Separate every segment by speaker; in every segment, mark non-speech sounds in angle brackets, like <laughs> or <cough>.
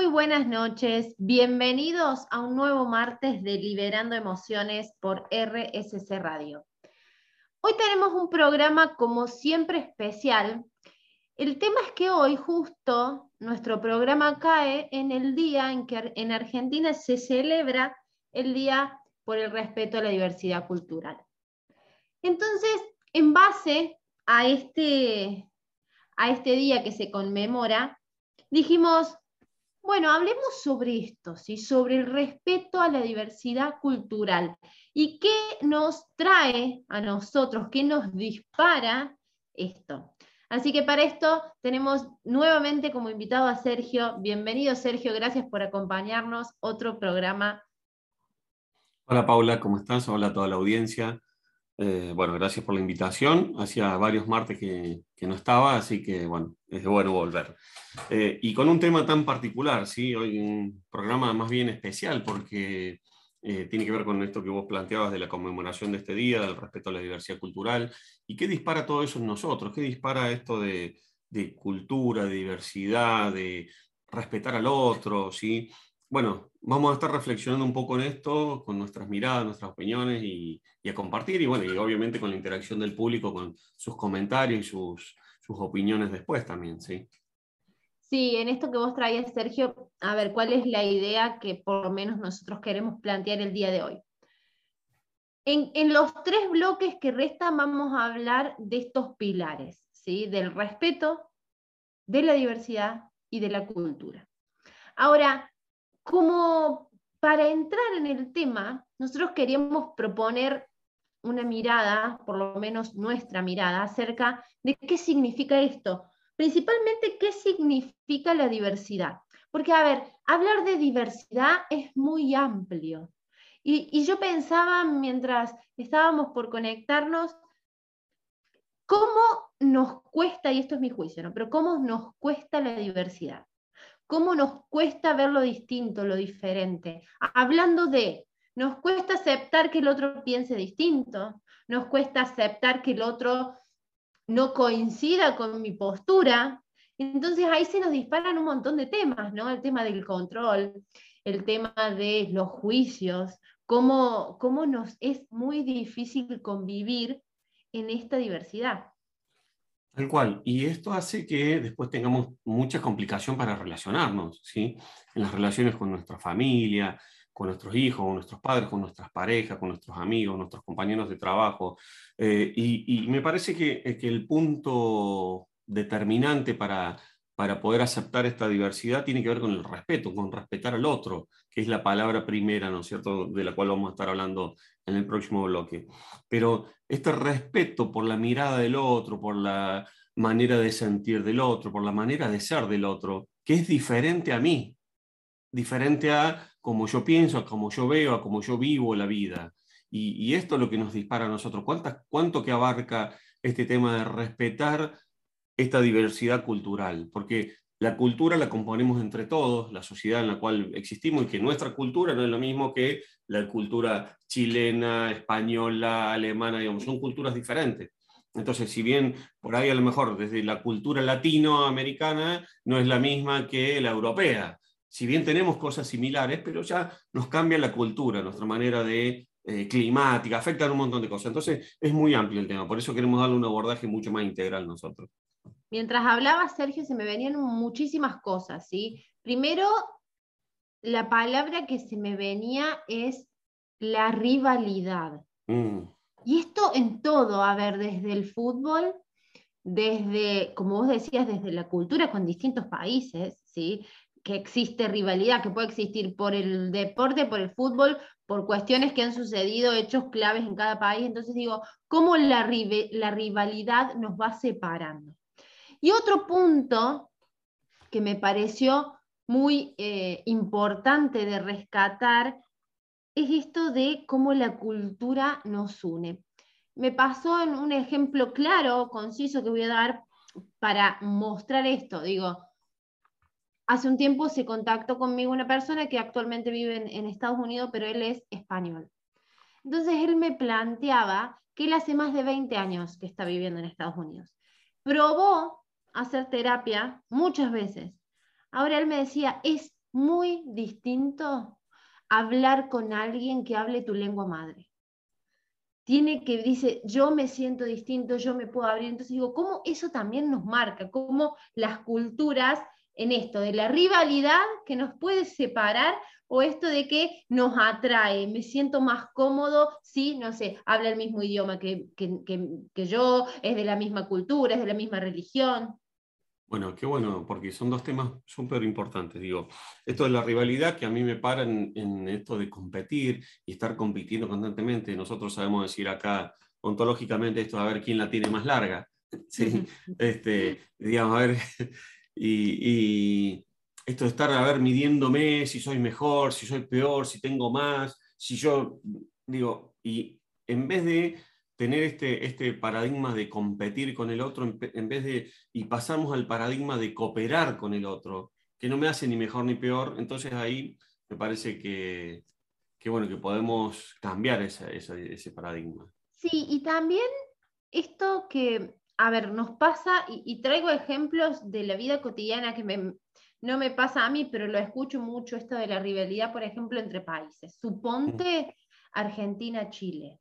Speaker 1: Muy buenas noches, bienvenidos a un nuevo martes de Liberando Emociones por RSC Radio. Hoy tenemos un programa como siempre especial. El tema es que hoy justo nuestro programa cae en el día en que en Argentina se celebra el Día por el Respeto a la Diversidad Cultural. Entonces, en base a este, a este día que se conmemora, dijimos, bueno, hablemos sobre esto, ¿sí? sobre el respeto a la diversidad cultural y qué nos trae a nosotros, qué nos dispara esto. Así que para esto tenemos nuevamente como invitado a Sergio. Bienvenido Sergio, gracias por acompañarnos. Otro programa.
Speaker 2: Hola Paula, ¿cómo estás? Hola a toda la audiencia. Eh, bueno, gracias por la invitación. Hacía varios martes que, no estaba, así que bueno, es bueno volver. Eh, y con un tema tan particular, ¿sí? Hoy un programa más bien especial porque eh, tiene que ver con esto que vos planteabas de la conmemoración de este día, del respeto a la diversidad cultural. ¿Y qué dispara todo eso en nosotros? ¿Qué dispara esto de, de cultura, de diversidad, de respetar al otro? ¿sí? Bueno, vamos a estar reflexionando un poco en esto, con nuestras miradas, nuestras opiniones y, a compartir, y bueno, y obviamente con la interacción del público, con sus comentarios y sus, opiniones después también, ¿sí?
Speaker 1: Sí, en esto que vos traías, Sergio, a ver, ¿cuál es la idea que por lo menos nosotros queremos plantear el día de hoy? En, en los tres bloques que restan vamos a hablar de estos pilares, ¿sí? Del respeto, de la diversidad y de la cultura. Ahora, como para entrar en el tema, nosotros queríamos proponer una mirada, por lo menos nuestra mirada, acerca de qué significa esto. Principalmente, qué significa la diversidad. Porque, a ver, hablar de diversidad es muy amplio. Y, yo pensaba mientras estábamos por conectarnos, cómo nos cuesta, y esto es mi juicio, ¿no? pero cómo nos cuesta la diversidad cómo nos cuesta ver lo distinto, lo diferente. Hablando de, nos cuesta aceptar que el otro piense distinto, nos cuesta aceptar que el otro no coincida con mi postura. Entonces ahí se nos disparan un montón de temas, ¿no? El tema del control, el tema de los juicios, cómo, cómo nos es muy difícil convivir en esta diversidad.
Speaker 2: Tal cual. Y esto hace que después tengamos mucha complicación para relacionarnos, ¿sí? En las relaciones con nuestra familia, con nuestros hijos, con nuestros padres, con nuestras parejas, con nuestros amigos, nuestros compañeros de trabajo. Eh, y, me parece que, eh, que, el punto determinante para, para poder aceptar esta diversidad tiene que ver con el respeto, con respetar al otro, que es la palabra primera, ¿no es cierto?, de la cual vamos a estar hablando en el próximo bloque. Pero este respeto por la mirada del otro, por la manera de sentir del otro, por la manera de ser del otro, que es diferente a mí, diferente a como yo pienso, a como yo veo, a como yo vivo la vida. Y, esto es lo que nos dispara a nosotros. ¿Cuánto que abarca este tema de respetar esta diversidad cultural? Porque la cultura la componemos entre todos, la sociedad en la cual existimos, y que nuestra cultura no es lo mismo que la cultura chilena, española, alemana, digamos, son culturas diferentes. Entonces, si bien por ahí a lo mejor desde la cultura latinoamericana no es la misma que la europea, si bien tenemos cosas similares, pero ya nos cambia la cultura, nuestra manera de eh, climática, afectan un montón de cosas. Entonces, es muy amplio el tema, por eso queremos darle un abordaje mucho más integral nosotros.
Speaker 1: Mientras hablaba Sergio, se me venían muchísimas cosas, ¿sí? Primero, la palabra que se me venía es la rivalidad. Mm. Y esto en todo, a ver, desde el fútbol, desde, como vos decías, desde la cultura con distintos países, ¿sí? que existe rivalidad, que puede existir por el deporte, por el fútbol, por cuestiones que han sucedido, hechos claves en cada país. Entonces digo, ¿cómo la, la rivalidad nos va separando? Y otro punto que me pareció muy eh, importante de rescatar es esto de cómo la cultura nos une. Me pasó en un ejemplo claro, conciso que voy a dar para mostrar esto. Digo, hace un tiempo se contactó conmigo una persona que actualmente vive en, en Estados Unidos, pero él es español. Entonces él me planteaba que él hace más de 20 años que está viviendo en Estados Unidos. Probó hacer terapia muchas veces. Ahora él me decía, es muy distinto hablar con alguien que hable tu lengua madre. Tiene que, dice, yo me siento distinto, yo me puedo abrir. Entonces digo, ¿cómo eso también nos marca? ¿Cómo las culturas en esto de la rivalidad que nos puede separar o esto de que nos atrae, me siento más cómodo si, no sé, habla el mismo idioma que, que, yo, es de la misma cultura, es de la misma religión.
Speaker 2: Bueno, qué bueno, porque son dos temas súper importantes. Digo, esto de la rivalidad que a mí me para en, esto de competir y estar compitiendo constantemente. Nosotros sabemos decir acá ontológicamente esto, a ver quién la tiene más larga. <laughs> ¿sí? este, digamos, a ver, <laughs> y, esto de estar, a ver, midiéndome si soy mejor, si soy peor, si tengo más, si yo, digo, y en vez de tener este, este paradigma de competir con el otro, en, vez de, y pasamos al paradigma de cooperar con el otro, que no me hace ni mejor ni peor, entonces ahí me parece que, bueno, que podemos cambiar ese paradigma.
Speaker 1: Sí, y también esto que a ver, nos pasa, y, traigo ejemplos de la vida cotidiana que no me pasa a mí, pero lo escucho mucho, esto de la rivalidad, por ejemplo, entre países. Suponte Argentina-Chile,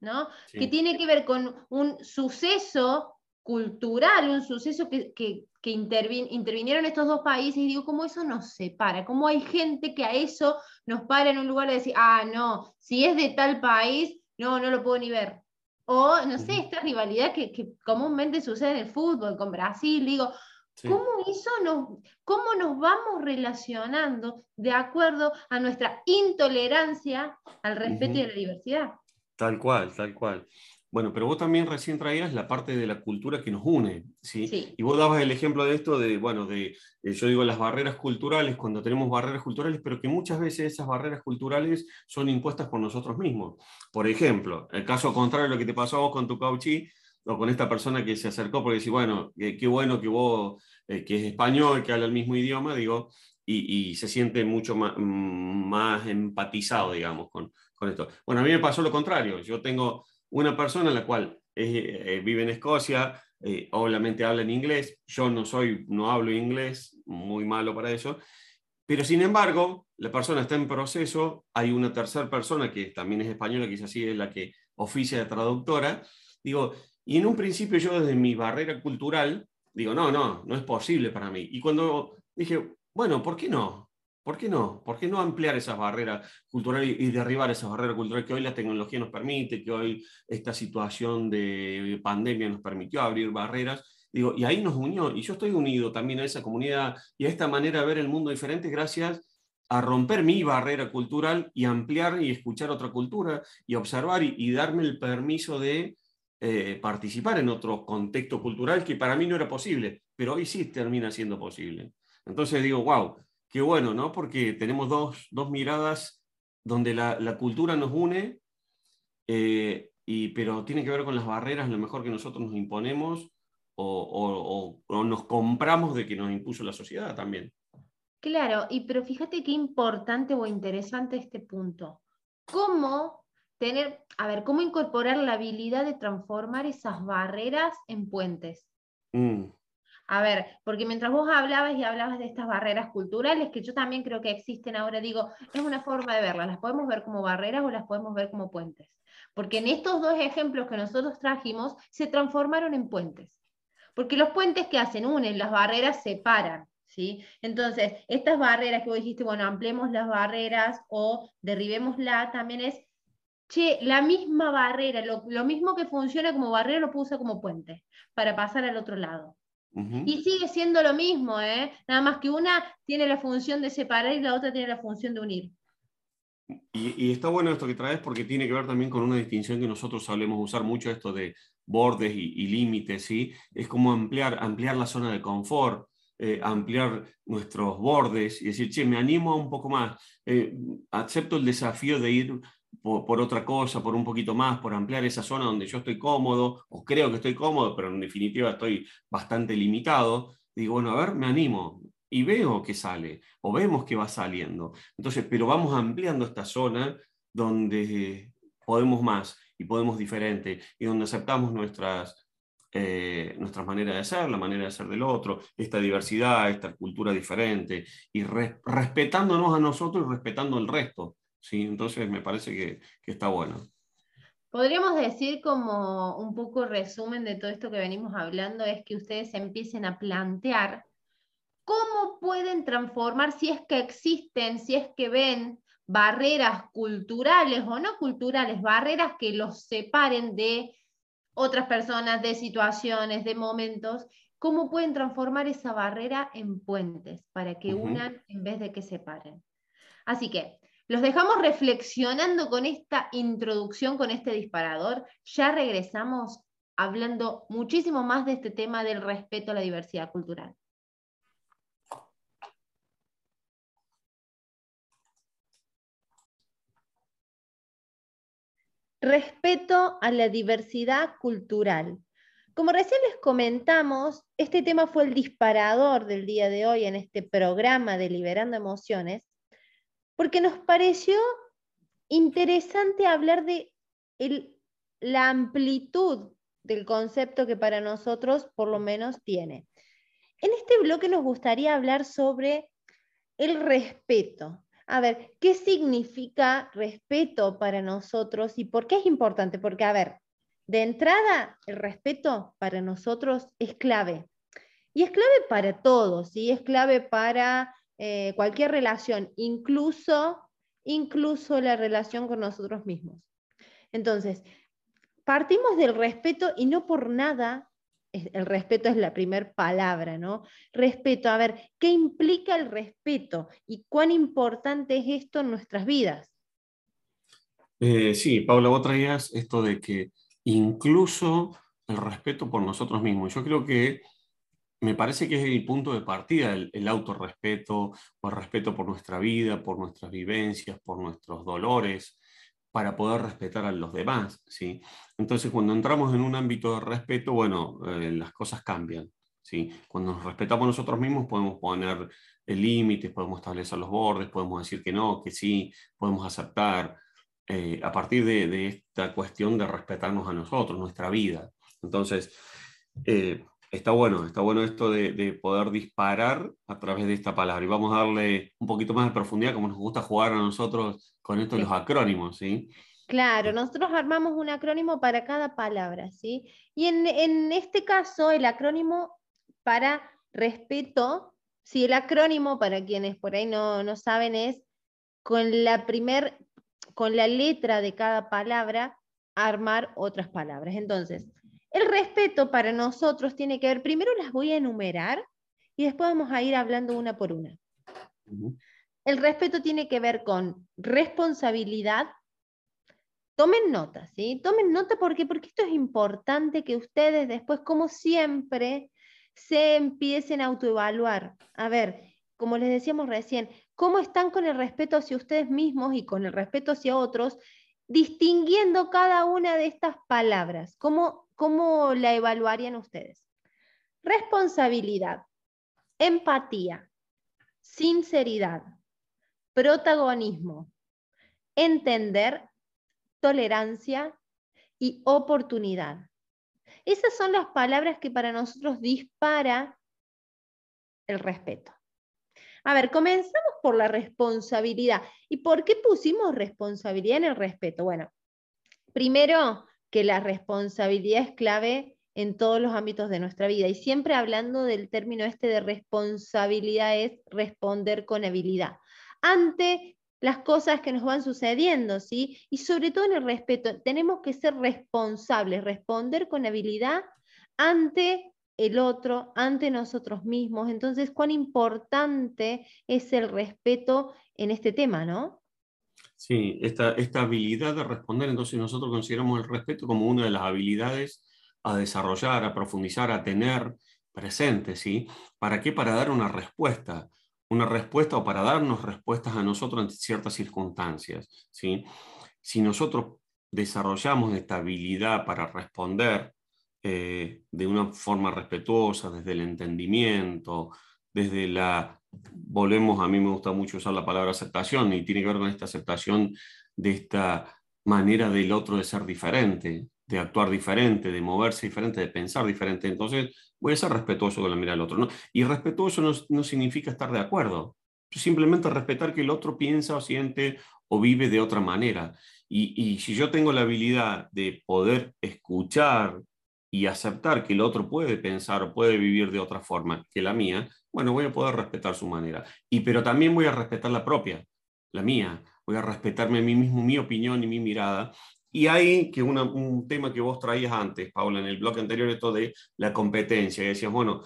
Speaker 1: ¿no? Que tiene que ver con un suceso cultural, un suceso que, que, intervinieron estos dos países, y digo, ¿cómo eso nos separa? ¿Cómo hay gente que a eso nos para en un lugar de decir, ah, no, si es de tal país, no, no lo puedo ni ver? O, no sé, esta rivalidad que, comúnmente sucede en el fútbol con Brasil, digo, ¿cómo, eso nos, ¿cómo nos vamos relacionando de acuerdo a nuestra intolerancia al respeto y a la diversidad?
Speaker 2: Tal cual, tal cual. Bueno, pero vos también recién traías la parte de la cultura que nos une, ¿sí? Y vos dabas el ejemplo de esto de, bueno, de, eh, yo digo, las barreras culturales, cuando tenemos barreras culturales, pero que muchas veces esas barreras culturales son impuestas por nosotros mismos. Por ejemplo, el caso contrario a lo que te pasó a vos con tu cauchí, o con esta persona que se acercó porque dice, bueno, qué bueno que vos, eh, que es español, que habla el mismo idioma, digo, y, se siente mucho más, más empatizado, digamos, con, con esto. Bueno, a mí me pasó lo contrario, yo tengo una persona la cual eh, vive en Escocia, eh, obviamente habla en inglés, yo no soy, no hablo inglés, muy malo para eso, pero sin embargo, la persona está en proceso, hay una tercera persona que también es española, que es así, es la que oficia de traductora, digo, y en un principio yo desde mi barrera cultural, digo, no, no, no es posible para mí. Y cuando dije, bueno, ¿por qué no? ¿Por qué no? ¿Por qué no ampliar esas barreras culturales y derribar esas barreras culturales que hoy la tecnología nos permite, que hoy esta situación de pandemia nos permitió abrir barreras? Digo, y ahí nos unió, y yo estoy unido también a esa comunidad y a esta manera de ver el mundo diferente gracias a romper mi barrera cultural y ampliar y escuchar otra cultura y observar y, darme el permiso de eh, participar en otro contexto cultural que para mí no era posible, pero hoy sí termina siendo posible. Entonces digo, wow, qué bueno, ¿no? Porque tenemos dos, dos miradas donde la, la, cultura nos une, eh, y, pero tiene que ver con las barreras, lo mejor que nosotros nos imponemos o, o, o, nos compramos de que nos impuso la sociedad también.
Speaker 1: Claro, y pero fíjate qué importante o interesante este punto. ¿Cómo tener, a ver, cómo incorporar la habilidad de transformar esas barreras en puentes? Mm. A ver, porque mientras vos hablabas y hablabas de estas barreras culturales, que yo también creo que existen ahora, digo, es una forma de verlas, las podemos ver como barreras o las podemos ver como puentes. Porque en estos dos ejemplos que nosotros trajimos, se transformaron en puentes. Porque los puentes que hacen unen, las barreras separan. ¿Sí? Entonces, estas barreras que vos dijiste, bueno, ampliemos las barreras o derribémosla, también es, che, la misma barrera, lo, lo mismo que funciona como barrera lo puse como puente para pasar al otro lado. Y sigue siendo lo mismo, ¿eh? nada más que una tiene la función de separar y la otra tiene la función de unir.
Speaker 2: Y, está bueno esto que traes porque tiene que ver también con una distinción que nosotros solemos usar mucho, esto de bordes y, límites, ¿sí? Es como ampliar, ampliar la zona de confort, eh, ampliar nuestros bordes y decir, che, me animo un poco más, eh, acepto el desafío de ir por, otra cosa, por un poquito más, por ampliar esa zona donde yo estoy cómodo, o creo que estoy cómodo, pero en definitiva estoy bastante limitado, digo, bueno, a ver, me animo y veo que sale, o vemos que va saliendo. Entonces, pero vamos ampliando esta zona donde podemos más y podemos diferente, y donde aceptamos nuestras, eh, nuestra manera de ser, la manera de ser del otro, esta diversidad, esta cultura diferente, y respetándonos a nosotros y respetando el resto. ¿Sí? Entonces me parece que, que está bueno.
Speaker 1: Podríamos decir como un poco resumen de todo esto que venimos hablando, es que ustedes empiecen a plantear cómo pueden transformar, si es que existen, si es que ven barreras culturales o no culturales, barreras que los separen de otras personas, de situaciones, de momentos, cómo pueden transformar esa barrera en puentes para que unan en vez de que separen. Así que los dejamos reflexionando con esta introducción, con este disparador. Ya regresamos hablando muchísimo más de este tema del respeto a la diversidad cultural. Respeto a la diversidad cultural. Como recién les comentamos, este tema fue el disparador del día de hoy en este programa de Liberando Emociones, porque nos pareció interesante hablar de la amplitud del concepto que para nosotros por lo menos tiene. En este bloque nos gustaría hablar sobre el respeto. A ver, ¿qué significa respeto para nosotros y por qué es importante? Porque, a ver, de entrada, el respeto para nosotros es clave. Y es clave para todos, ¿sí? Es clave para eh, cualquier relación, incluso, incluso la relación con nosotros mismos. Entonces, partimos del respeto y no por nada, el respeto es la primera palabra, ¿no? Respeto, a ver, ¿qué implica el respeto y cuán importante es esto en nuestras vidas?
Speaker 2: Eh, sí, Paula, vos traías esto de que incluso el respeto por nosotros mismos. Yo creo que me parece que es el punto de partida, el, autorrespeto o el respeto por nuestra vida, por nuestras vivencias, por nuestros dolores, para poder respetar a los demás. ¿sí? Entonces, cuando entramos en un ámbito de respeto, bueno, eh, las cosas cambian. ¿sí? Cuando nos respetamos nosotros mismos, podemos poner límites, podemos establecer los bordes, podemos decir que no, que sí, podemos aceptar, eh, a partir de, esta cuestión de respetarnos a nosotros, nuestra vida. Entonces, eh, está bueno, está bueno esto de, poder disparar a través de esta palabra. Y vamos a darle un poquito más de profundidad, como nos gusta jugar a nosotros con esto de los acrónimos, ¿sí?
Speaker 1: Claro, nosotros armamos un acrónimo para cada palabra, ¿sí? Y en, este caso, el acrónimo para respeto, sí, el acrónimo, para quienes por ahí no, no saben, es con la primer, con la letra de cada palabra, armar otras palabras. Entonces, el respeto para nosotros tiene que ver, primero las voy a enumerar y después vamos a ir hablando una por una. El respeto tiene que ver con responsabilidad. Tomen nota, ¿sí? Tomen nota porque, porque esto es importante que ustedes después, como siempre, se empiecen a autoevaluar. A ver, como les decíamos recién, cómo están con el respeto hacia ustedes mismos y con el respeto hacia otros, distinguiendo cada una de estas palabras, cómo ¿Cómo la evaluarían ustedes? Responsabilidad, empatía, sinceridad, protagonismo, entender, tolerancia y oportunidad. Esas son las palabras que para nosotros dispara el respeto. A ver, comenzamos por la responsabilidad. ¿Y por qué pusimos responsabilidad en el respeto? Bueno, primero, que la responsabilidad es clave en todos los ámbitos de nuestra vida. Y siempre hablando del término este de responsabilidad es responder con habilidad ante las cosas que nos van sucediendo, ¿sí? Y sobre todo en el respeto, tenemos que ser responsables, responder con habilidad ante el otro, ante nosotros mismos. Entonces, cuán importante es el respeto en este tema, ¿no?
Speaker 2: Sí, esta, esta habilidad de responder, entonces nosotros consideramos el respeto como una de las habilidades a desarrollar, a profundizar, a tener presente, ¿sí? ¿Para qué? Para dar una respuesta, una respuesta o para darnos respuestas a nosotros en ciertas circunstancias, ¿sí? Si nosotros desarrollamos esta habilidad para responder eh, de una forma respetuosa, desde el entendimiento, desde la volvemos, a mí me gusta mucho usar la palabra aceptación y tiene que ver con esta aceptación de esta manera del otro de ser diferente, de actuar diferente, de moverse diferente, de pensar diferente. Entonces, voy a ser respetuoso con la mirada del otro. ¿no? Y respetuoso no, no significa estar de acuerdo. Simplemente respetar que el otro piensa o siente o vive de otra manera. Y, y, si yo tengo la habilidad de poder escuchar y aceptar que el otro puede pensar o puede vivir de otra forma que la mía, bueno, voy a poder respetar su manera. Y pero también voy a respetar la propia, la mía. Voy a respetarme a mí mismo, mi opinión y mi mirada. Y hay que un tema que vos traías antes, Paula, en el bloque anterior, esto de la competencia. Y decías, bueno,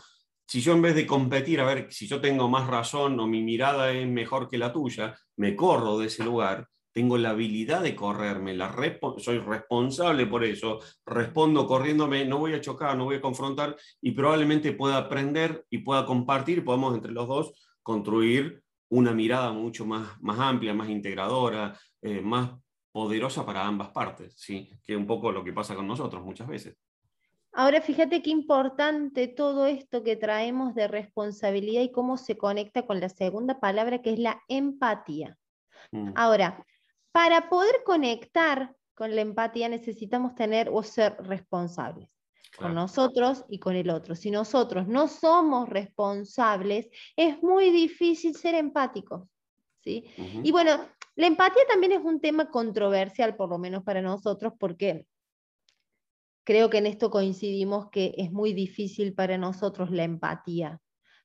Speaker 2: si yo en vez de competir, a ver si yo tengo más razón o mi mirada es mejor que la tuya, me corro de ese lugar, tengo la habilidad de correrme, la soy responsable por eso, respondo corriéndome, no voy a chocar, no voy a confrontar y probablemente pueda aprender y pueda compartir, podemos entre los dos construir una mirada mucho más, más amplia, más integradora, eh, más poderosa para ambas partes, ¿sí? que es un poco lo que pasa con nosotros muchas veces.
Speaker 1: Ahora, fíjate qué importante todo esto que traemos de responsabilidad y cómo se conecta con la segunda palabra, que es la empatía. Mm. Ahora, para poder conectar con la empatía necesitamos tener o ser responsables con nosotros y con el otro. Si nosotros no somos responsables, es muy difícil ser empáticos. ¿sí? Y bueno, la empatía también es un tema controversial, por lo menos para nosotros, porque creo que en esto coincidimos que es muy difícil para nosotros la empatía.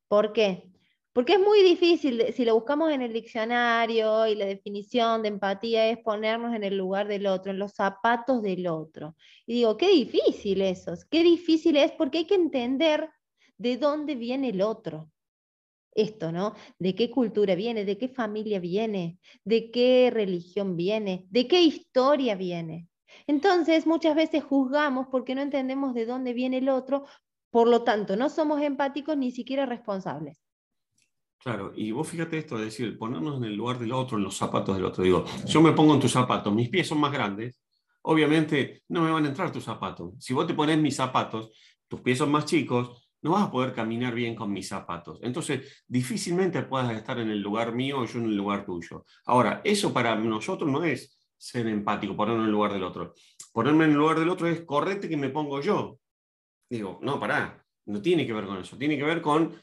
Speaker 1: ¿Por qué? Porque es muy difícil, si lo buscamos en el diccionario y la definición de empatía es ponernos en el lugar del otro, en los zapatos del otro. Y digo, qué difícil eso, qué difícil es porque hay que entender de dónde viene el otro esto, ¿no? De qué cultura viene, de qué familia viene, de qué religión viene, de qué historia viene. Entonces, muchas veces juzgamos porque no entendemos de dónde viene el otro, por lo tanto, no somos empáticos ni siquiera responsables.
Speaker 2: Claro, y vos fíjate esto, es decir, ponernos en el lugar del otro, en los zapatos del otro. Digo, yo me pongo en tus zapatos, mis pies son más grandes, obviamente no me van a entrar tus zapatos. Si vos te pones mis zapatos, tus pies son más chicos, no vas a poder caminar bien con mis zapatos. Entonces, difícilmente puedas estar en el lugar mío o yo en el lugar tuyo. Ahora, eso para nosotros no es ser empático, ponerme en el lugar del otro. Ponerme en el lugar del otro es correcto que me pongo yo. Digo, no, pará, no tiene que ver con eso, tiene que ver con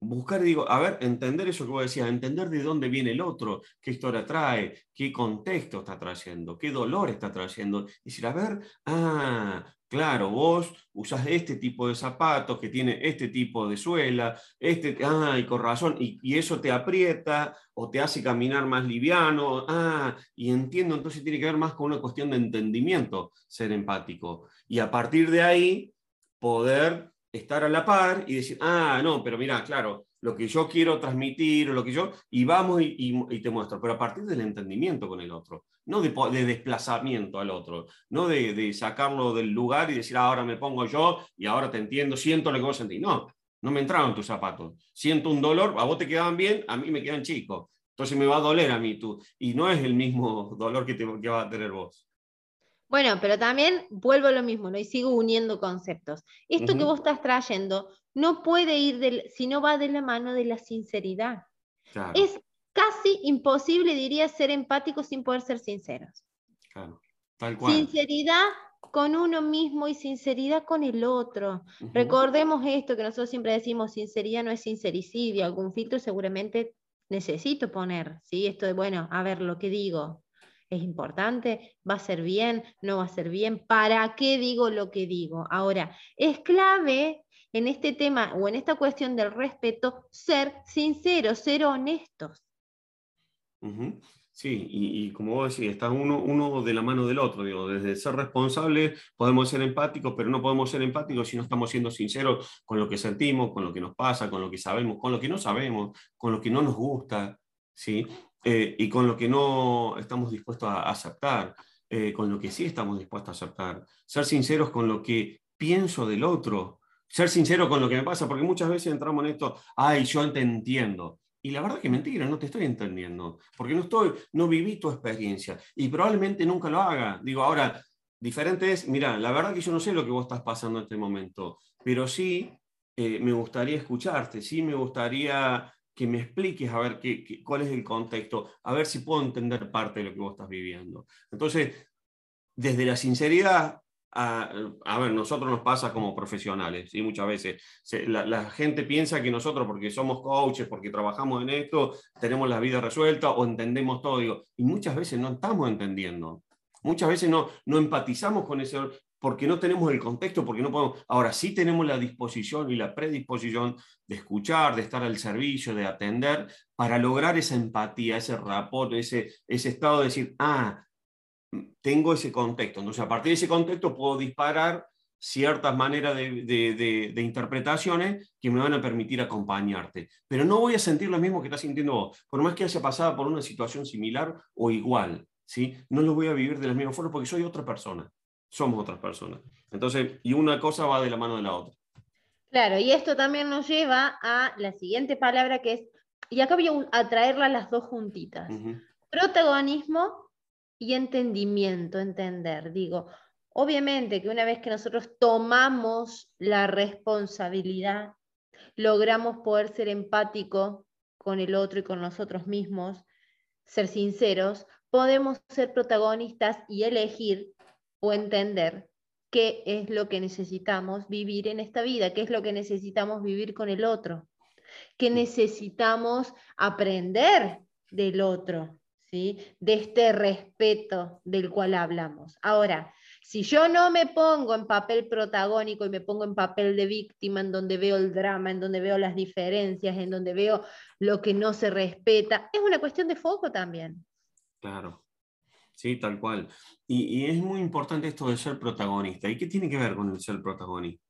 Speaker 2: buscar, digo, a ver, entender eso que vos decías, entender de dónde viene el otro, qué historia trae, qué contexto está trayendo, qué dolor está trayendo. Y decir, a ver, ah, claro, vos usás este tipo de zapatos que tiene este tipo de suela, este, ah, y con razón, y, y, eso te aprieta o te hace caminar más liviano, ah, y entiendo, entonces tiene que ver más con una cuestión de entendimiento, ser empático. Y a partir de ahí, poder estar a la par y decir, ah, no, pero mira, claro, lo que yo quiero transmitir, lo que yo, y vamos y, te muestro, pero a partir del entendimiento con el otro, no de, de desplazamiento al otro, no de, de, sacarlo del lugar y decir, ah, ahora me pongo yo y ahora te entiendo, siento lo que vos sentís. No, no me entraban tus zapatos. Siento un dolor, a vos te quedaban bien, a mí me quedan chicos. Entonces me va a doler a mí tú. Y no es el mismo <laughs> dolor que, te, que va a tener vos.
Speaker 1: Bueno, pero también vuelvo a lo mismo, ¿no? Y sigo uniendo conceptos. Esto que vos estás trayendo no puede ir, si no va de la mano de la sinceridad. Es casi imposible, diría, ser empático sin poder ser sinceros.
Speaker 2: Claro, tal cual.
Speaker 1: Sinceridad con uno mismo y sinceridad con el otro. Recordemos esto que nosotros siempre decimos, sinceridad no es sincericidio, algún filtro seguramente necesito poner, ¿sí? Esto de, bueno, a ver lo que digo, es importante, va a ser bien, no va a ser bien, ¿para qué digo lo que digo? Ahora, es clave en este tema o en esta cuestión del respeto ser sinceros, ser honestos.
Speaker 2: Sí, y, como vos decís, está uno, uno de la mano del otro, digo, desde ser responsable podemos ser empáticos, pero no podemos ser empáticos si no estamos siendo sinceros con lo que sentimos, con lo que nos pasa, con lo que sabemos, con lo que no sabemos, con lo que no nos gusta, ¿sí? Eh, y con lo que no estamos dispuestos a aceptar, eh, con lo que sí estamos dispuestos a aceptar, ser sinceros con lo que pienso del otro, ser sincero con lo que me pasa, porque muchas veces entramos en esto, ay, yo te entiendo. Y la verdad que mentira, no te estoy entendiendo, porque no, estoy, no viví tu experiencia y probablemente nunca lo haga. Digo, ahora, diferente es, mira, la verdad que yo no sé lo que vos estás pasando en este momento, pero sí eh, me gustaría escucharte, sí me gustaría que me expliques a ver qué, cuál es el contexto, a ver si puedo entender parte de lo que vos estás viviendo. Entonces, desde la sinceridad a, ver, nosotros nos pasa como profesionales, y muchas veces la, gente piensa que nosotros, porque somos coaches, porque trabajamos en esto, tenemos la vida resuelta o entendemos todo, y muchas veces no estamos entendiendo. Muchas veces no, no empatizamos con ese, porque no tenemos el contexto, porque no podemos. Ahora sí tenemos la disposición y la predisposición de escuchar, de estar al servicio, de atender, para lograr esa empatía, ese rapport, ese, ese estado de decir, ah, tengo ese contexto. Entonces, a partir de ese contexto puedo disparar ciertas maneras de, de, interpretaciones que me van a permitir acompañarte. Pero no voy a sentir lo mismo que estás sintiendo vos, por más que haya pasado por una situación similar o igual. ¿sí? No lo voy a vivir de la misma forma porque soy otra persona somos otras personas. Entonces, y una cosa va de la mano de la otra.
Speaker 1: Claro, y esto también nos lleva a la siguiente palabra que es, y acá voy a traerla las dos juntitas, protagonismo y entendimiento, entender. Digo, obviamente que una vez que nosotros tomamos la responsabilidad, logramos poder ser empático con el otro y con nosotros mismos, ser sinceros, podemos ser protagonistas y elegir o entender qué es lo que necesitamos vivir en esta vida, qué es lo que necesitamos vivir con el otro, qué necesitamos aprender del otro, ¿sí? de este respeto del cual hablamos. Ahora, si yo no me pongo en papel protagónico y me pongo en papel de víctima, en donde veo el drama, en donde veo las diferencias, en donde veo lo que no se respeta, es una cuestión de foco también.
Speaker 2: Claro, sí, tal cual. Y, es muy importante esto de ser protagonista. ¿Y qué tiene que ver con el ser protagonista?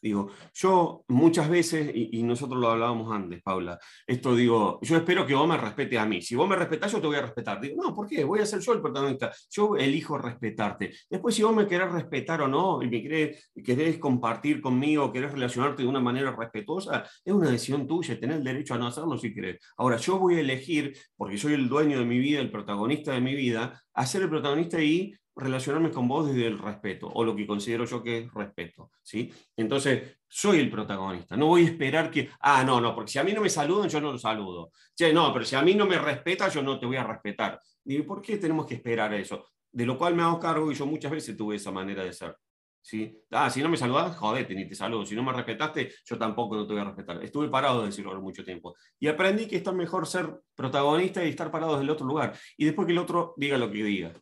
Speaker 2: Digo, yo muchas veces, y, nosotros lo hablábamos antes, Paula, esto digo, yo espero que vos me respetes a mí. Si vos me respetás, yo te voy a respetar. Digo, no, ¿por qué? Voy a ser yo el protagonista. Yo elijo respetarte. Después, si vos me querés respetar o no, y me querés, querés compartir conmigo, querés relacionarte de una manera respetuosa, es una decisión tuya, tenés el derecho a no hacerlo si querés. Ahora, yo voy a elegir, porque soy el dueño de mi vida, el protagonista de mi vida, a ser el protagonista y relacionarme con vos desde el respeto, o lo que considero yo que es respeto, ¿sí? Entonces, soy el protagonista, no voy a esperar que, ah, no, no, porque si a mí no me saludan, yo no lo saludo. Che, no, pero si a mí no me respetas, yo no te voy a respetar. Digo, ¿por qué tenemos que esperar eso? De lo cual me hago cargo y yo muchas veces tuve esa manera de ser. ¿sí? Ah, si no me saludas, jodete, ni te saludo. Si no me respetaste, yo tampoco no te voy a respetar. Estuve parado de decirlo mucho tiempo. Y aprendí que está mejor ser protagonista y estar parado desde el otro lugar. Y después que el otro diga lo que diga.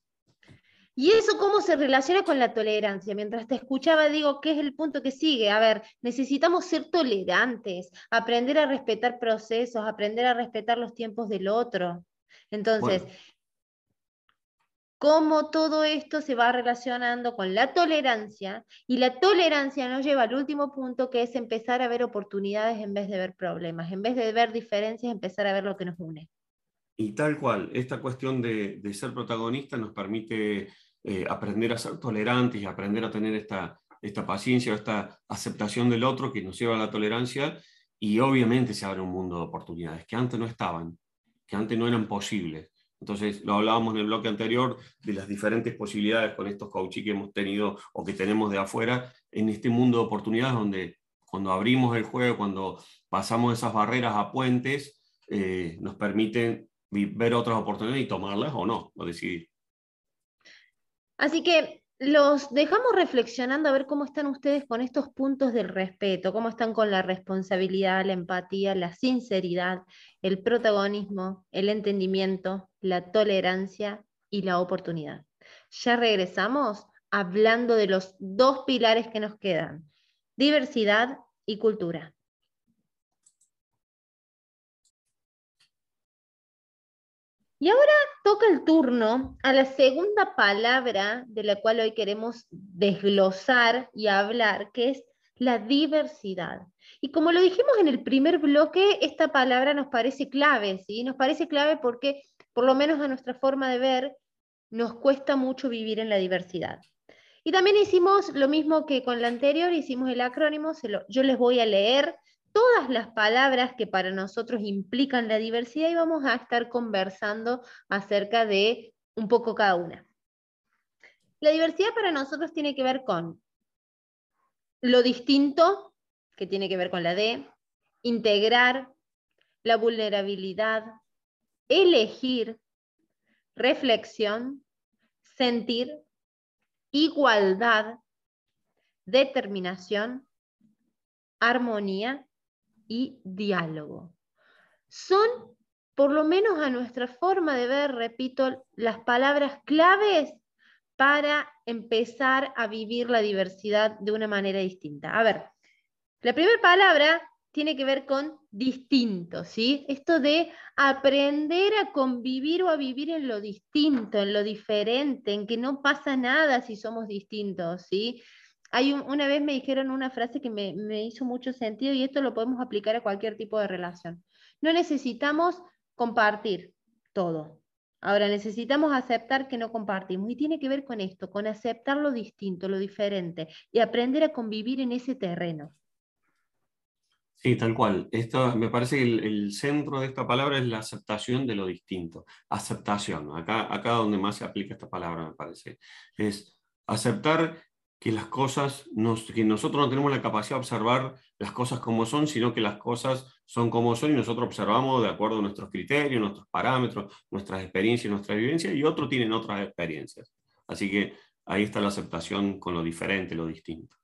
Speaker 1: ¿Y eso cómo se relaciona con la tolerancia? Mientras te escuchaba, digo, ¿qué es el punto que sigue? A ver, necesitamos ser tolerantes, aprender a respetar procesos, aprender a respetar los tiempos del otro. Entonces, cómo todo esto se va relacionando con la tolerancia y la tolerancia nos lleva al último punto que es empezar a ver oportunidades en vez de ver problemas, en vez de ver diferencias, empezar a ver lo que nos une.
Speaker 2: Y tal cual, esta cuestión de, de ser protagonista nos permite eh, aprender a ser tolerantes y aprender a tener esta, esta paciencia, esta aceptación del otro que nos lleva a la tolerancia y obviamente se abre un mundo de oportunidades que antes no estaban, que antes no eran posibles. Entonces, lo hablábamos en el bloque anterior de las diferentes posibilidades con estos coaches que hemos tenido o que tenemos de afuera en este mundo de oportunidades donde cuando abrimos el juego, cuando pasamos esas barreras a puentes, eh, nos permiten ver otras oportunidades y tomarlas o no, o decidir.
Speaker 1: Así que los dejamos reflexionando a ver cómo están ustedes con estos puntos del respeto, cómo están con la responsabilidad, la empatía, la sinceridad, el protagonismo, el entendimiento, la tolerancia y la oportunidad. Ya regresamos hablando de los dos pilares que nos quedan, diversidad y cultura. Y ahora toca el turno a la segunda palabra de la cual hoy queremos desglosar y hablar, que es la diversidad. Y como lo dijimos en el primer bloque, esta palabra nos parece clave, ¿sí? Nos parece clave porque, por lo menos a nuestra forma de ver, nos cuesta mucho vivir en la diversidad. Y también hicimos lo mismo que con la anterior, hicimos el acrónimo, yo les voy a leer todas las palabras que para nosotros implican la diversidad y vamos a estar conversando acerca de un poco cada una. La diversidad para nosotros tiene que ver con lo distinto, que tiene que ver con la D, integrar, la vulnerabilidad, elegir, reflexión, sentir, igualdad, determinación, armonía y diálogo. Son, por lo menos a nuestra forma de ver, repito, las palabras claves para empezar a vivir la diversidad de una manera distinta. A ver, la primera palabra tiene que ver con distinto, ¿sí? Esto de aprender a convivir o a vivir en lo distinto, en lo diferente, en que no pasa nada si somos distintos, ¿sí? Hay una vez me dijeron una frase que me, me hizo mucho sentido y esto lo podemos aplicar a cualquier tipo de relación. No necesitamos compartir todo, Ahora necesitamos aceptar que no compartimos y tiene que ver con esto, con aceptar lo distinto, lo diferente y aprender a convivir en ese terreno.
Speaker 2: Sí, tal cual. Esto, me parece que el, centro de esta palabra es la aceptación de lo distinto. Aceptación, acá, acá donde más se aplica esta palabra, me parece. Es aceptar que las cosas, que nosotros no tenemos la capacidad de observar las cosas como son, sino que las cosas son como son y nosotros observamos de acuerdo a nuestros criterios, nuestros parámetros, nuestras experiencias, nuestra vivencia, y otros tienen otras experiencias. Así que ahí está la aceptación con lo diferente, lo distinto.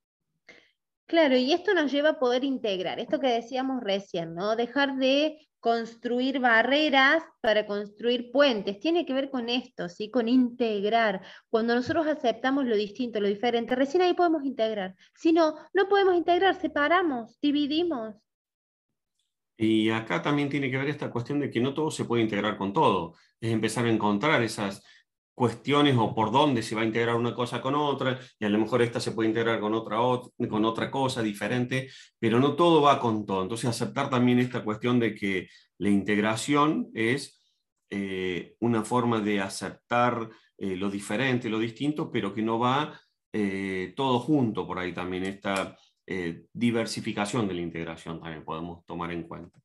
Speaker 1: Claro, y esto nos lleva a poder integrar, esto que decíamos recién, ¿no? Dejar de construir barreras para construir puentes. Tiene que ver con esto, ¿sí? Con integrar. Cuando nosotros aceptamos lo distinto, lo diferente, recién ahí podemos integrar. Si no, no podemos integrar, separamos, dividimos.
Speaker 2: Y acá también tiene que ver esta cuestión de que no todo se puede integrar con todo. Es empezar a encontrar esas cuestiones o por dónde se va a integrar una cosa con otra, y a lo mejor esta se puede integrar con otra, con otra cosa diferente, pero no todo va con todo. Entonces aceptar también esta cuestión de que la integración es eh, una forma de aceptar eh, lo diferente, lo distinto, pero que no va eh, todo junto por ahí también. Esta diversificación de la integración también podemos tomar en cuenta.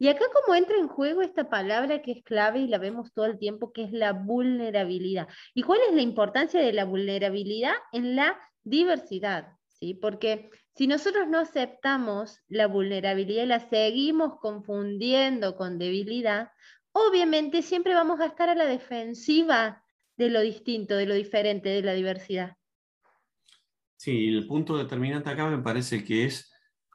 Speaker 1: Y acá como entra en juego esta palabra que es clave y la vemos todo el tiempo, que es la vulnerabilidad. ¿Y cuál es la importancia de la vulnerabilidad en la diversidad? ¿Sí? Porque si nosotros no aceptamos la vulnerabilidad y la seguimos confundiendo con debilidad, obviamente siempre vamos a estar a la defensiva de lo distinto, de lo diferente, de la diversidad.
Speaker 2: Sí, el punto determinante acá me parece que es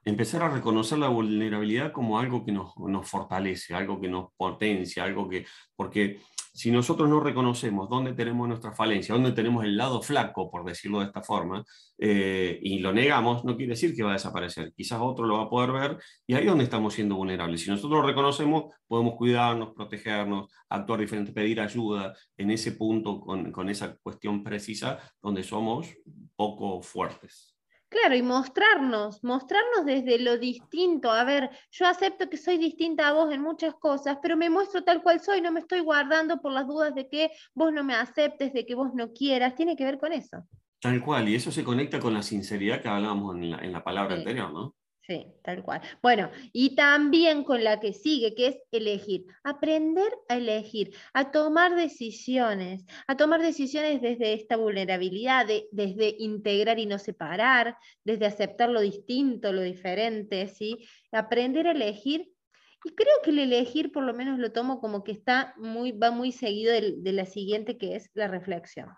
Speaker 2: empezar a reconocer la vulnerabilidad como algo que nos, nos, fortalece, algo que nos potencia, algo que, porque si nosotros no reconocemos dónde tenemos nuestra falencia, dónde tenemos el lado flaco, por decirlo de esta forma, eh, y lo negamos, no quiere decir que va a desaparecer. Quizás otro lo va a poder ver y ahí es donde estamos siendo vulnerables. Si nosotros lo reconocemos, podemos cuidarnos, protegernos, actuar diferente, pedir ayuda en ese punto, con, con esa cuestión precisa, donde somos poco fuertes.
Speaker 1: Claro, y mostrarnos, mostrarnos desde lo distinto. A ver, yo acepto que soy distinta a vos en muchas cosas, pero me muestro tal cual soy, no me estoy guardando por las dudas de que vos no me aceptes, de que vos no quieras. Tiene que ver con eso.
Speaker 2: Tal cual, y eso se conecta con la sinceridad que hablábamos en la, palabra anterior, ¿no?
Speaker 1: Sí, tal cual. Bueno, y también con la que sigue, que es elegir. Aprender a elegir, a tomar decisiones, a tomar decisiones desde esta vulnerabilidad, desde integrar y no separar, desde aceptar lo distinto, lo diferente, ¿sí? Aprender a elegir. Y creo que el elegir, por lo menos lo tomo como que está muy, va muy seguido de, de la siguiente, que es la reflexión.